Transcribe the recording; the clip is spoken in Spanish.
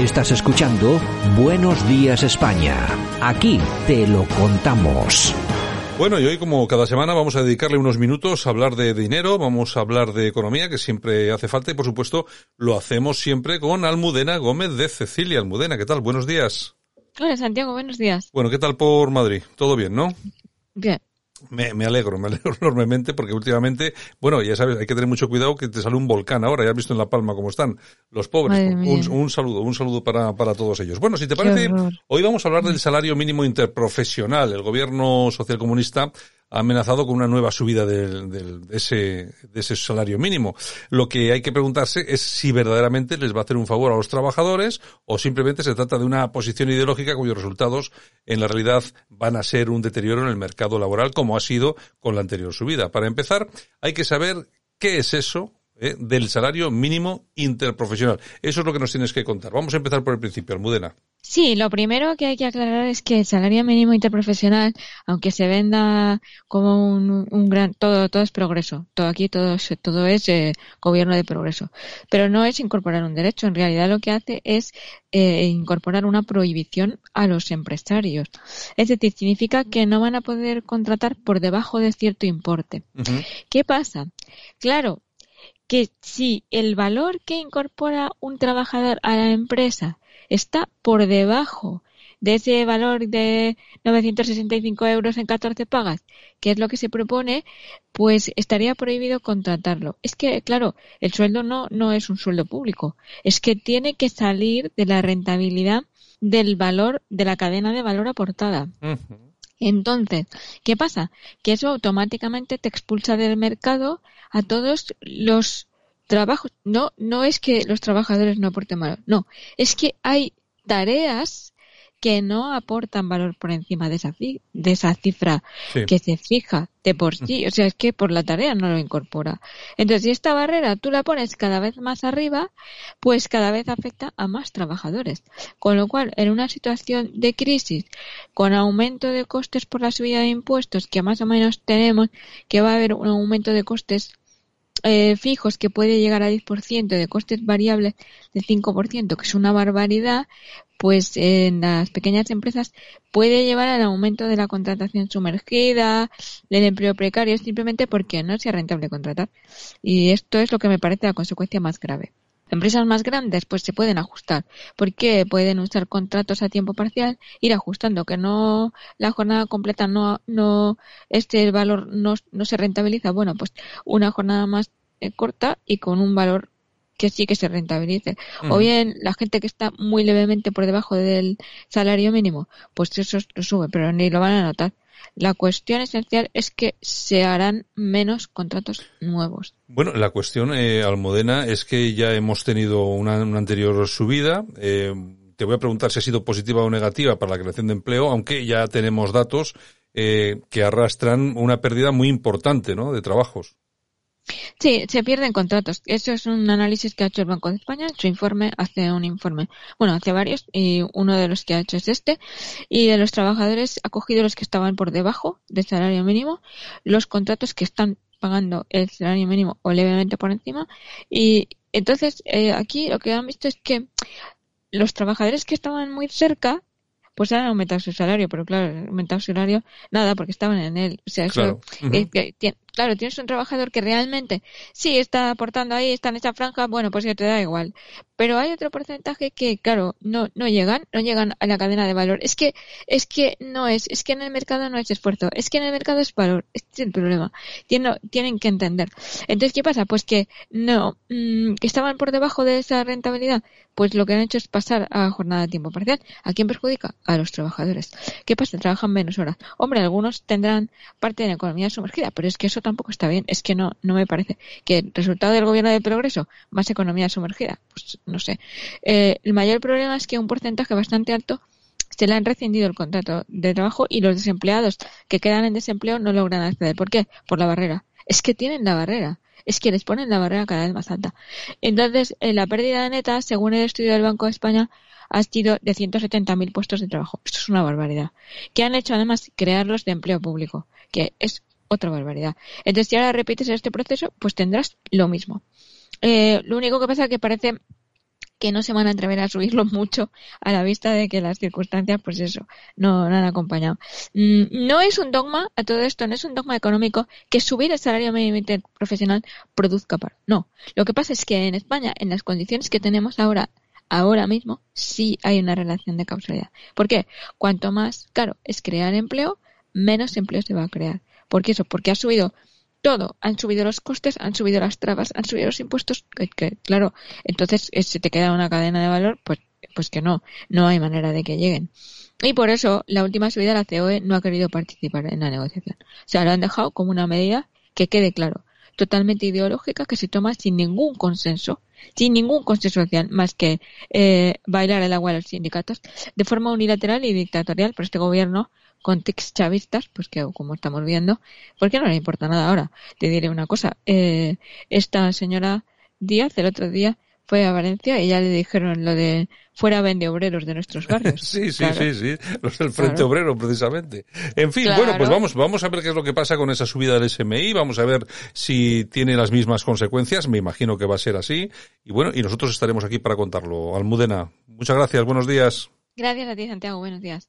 Estás escuchando Buenos Días España. Aquí te lo contamos. Bueno, y hoy como cada semana vamos a dedicarle unos minutos a hablar de dinero, vamos a hablar de economía, que siempre hace falta, y por supuesto lo hacemos siempre con Almudena Gómez de Cecilia. Almudena, ¿qué tal? Buenos días. Hola Santiago, buenos días. Bueno, ¿qué tal por Madrid? ¿Todo bien, no? Bien. Me, me, alegro, me alegro enormemente porque últimamente, bueno, ya sabes, hay que tener mucho cuidado que te sale un volcán ahora, ya has visto en La Palma cómo están los pobres. Un, un, saludo, un saludo para, para todos ellos. Bueno, si te parece, hoy vamos a hablar del salario mínimo interprofesional. El gobierno socialcomunista ha amenazado con una nueva subida de, de, de, ese, de ese salario mínimo. Lo que hay que preguntarse es si verdaderamente les va a hacer un favor a los trabajadores o simplemente se trata de una posición ideológica cuyos resultados en la realidad van a ser un deterioro en el mercado laboral como ha sido con la anterior subida. Para empezar, hay que saber qué es eso, ¿eh? del salario mínimo interprofesional. Eso es lo que nos tienes que contar. Vamos a empezar por el principio, Almudena. Sí, lo primero que hay que aclarar es que el salario mínimo interprofesional, aunque se venda como un, un gran, todo, todo es progreso, todo aquí todo es, todo es eh, gobierno de progreso, pero no es incorporar un derecho. En realidad lo que hace es eh, incorporar una prohibición a los empresarios. Es decir, significa que no van a poder contratar por debajo de cierto importe. Uh -huh. ¿Qué pasa? Claro, que si el valor que incorpora un trabajador a la empresa está por debajo de ese valor de 965 euros en 14 pagas, que es lo que se propone, pues estaría prohibido contratarlo. Es que, claro, el sueldo no, no es un sueldo público, es que tiene que salir de la rentabilidad del valor de la cadena de valor aportada. Entonces, ¿qué pasa? Que eso automáticamente te expulsa del mercado a todos los trabajos. No, no es que los trabajadores no aporten valor, no, es que hay tareas que no aportan valor por encima de esa, de esa cifra sí. que se fija de por sí. O sea, es que por la tarea no lo incorpora. Entonces, si esta barrera tú la pones cada vez más arriba, pues cada vez afecta a más trabajadores. Con lo cual, en una situación de crisis, con aumento de costes por la subida de impuestos, que más o menos tenemos que va a haber un aumento de costes eh, fijos que puede llegar a 10%, de costes variables de 5%, que es una barbaridad, pues en las pequeñas empresas puede llevar al aumento de la contratación sumergida, del empleo precario, simplemente porque no sea rentable contratar. Y esto es lo que me parece la consecuencia más grave. Empresas más grandes pues se pueden ajustar. Porque pueden usar contratos a tiempo parcial, ir ajustando que no la jornada completa no no este valor no, no se rentabiliza, bueno, pues una jornada más eh, corta y con un valor que sí que se rentabilice. Uh -huh. O bien la gente que está muy levemente por debajo del salario mínimo, pues eso lo sube, pero ni lo van a notar. La cuestión esencial es que se harán menos contratos nuevos. Bueno, la cuestión, eh, Almudena, es que ya hemos tenido una, una anterior subida. Eh, te voy a preguntar si ha sido positiva o negativa para la creación de empleo, aunque ya tenemos datos eh, que arrastran una pérdida muy importante ¿no? de trabajos. Sí, se pierden contratos. Eso es un análisis que ha hecho el Banco de España. Su informe hace un informe, bueno, hace varios, y uno de los que ha hecho es este. Y de los trabajadores ha cogido los que estaban por debajo del salario mínimo, los contratos que están pagando el salario mínimo o levemente por encima. Y entonces, eh, aquí lo que han visto es que los trabajadores que estaban muy cerca pues han aumentado su salario, pero claro, han aumentado su salario nada porque estaban en él. O sea, eso, claro. Uh -huh. eh, claro, tienes un trabajador que realmente sí está aportando ahí, está en esa franja, bueno, pues ya te da igual. Pero hay otro porcentaje que, claro, no, no llegan, no llegan a la cadena de valor. Es que, es que no es, es que en el mercado no es esfuerzo, es que en el mercado es valor, este es el problema. Tienen, tienen que entender. Entonces, ¿qué pasa? Pues que no, mmm, que estaban por debajo de esa rentabilidad, pues lo que han hecho es pasar a jornada de tiempo parcial. ¿A quién perjudica? A los trabajadores. ¿Qué pasa? Trabajan menos horas. Hombre, algunos tendrán parte de la economía sumergida, pero es que eso tampoco está bien. Es que no, no me parece. Que el resultado del gobierno de progreso, más economía sumergida, pues no sé. Eh, el mayor problema es que un porcentaje bastante alto se le han rescindido el contrato de trabajo y los desempleados que quedan en desempleo no logran acceder. ¿Por qué? Por la barrera. Es que tienen la barrera. Es que les ponen la barrera cada vez más alta. Entonces, eh, la pérdida neta, según el estudio del Banco de España, ha sido de 170.000 puestos de trabajo. Esto es una barbaridad. Que han hecho además crearlos de empleo público, que es otra barbaridad. Entonces, si ahora repites este proceso, pues tendrás lo mismo. Eh, lo único que pasa es que parece que no se van a atrever a subirlo mucho a la vista de que las circunstancias, pues eso, no, han acompañado. Mm, no es un dogma, a todo esto, no es un dogma económico que subir el salario mínimo profesional produzca paro. No. Lo que pasa es que en España, en las condiciones que tenemos ahora, ahora mismo, sí hay una relación de causalidad. ¿Por qué? Cuanto más caro es crear empleo, menos empleo se va a crear. ¿Por qué eso? Porque ha subido todo. Han subido los costes, han subido las trabas, han subido los impuestos, que, claro, entonces eh, si te queda una cadena de valor, pues, pues que no, no hay manera de que lleguen. Y por eso la última subida la COE no ha querido participar en la negociación. O sea, lo han dejado como una medida que quede claro, totalmente ideológica, que se toma sin ningún consenso, sin ningún consenso social, más que eh, bailar el agua a los sindicatos, de forma unilateral y dictatorial por este gobierno con tics chavistas, pues que como estamos viendo, ¿por qué no le importa nada ahora? Te diré una cosa, eh, esta señora Díaz el otro día fue a Valencia y ya le dijeron lo de fuera vende obreros de nuestros barrios. sí, sí, sí, sí, los del Frente Obrero precisamente. En fin, bueno, pues vamos, vamos a ver qué es lo que pasa con esa subida del SMI, vamos a ver si tiene las mismas consecuencias, me imagino que va a ser así, y bueno, y nosotros estaremos aquí para contarlo. Almudena, muchas gracias, buenos días. Gracias a ti, Santiago, buenos días.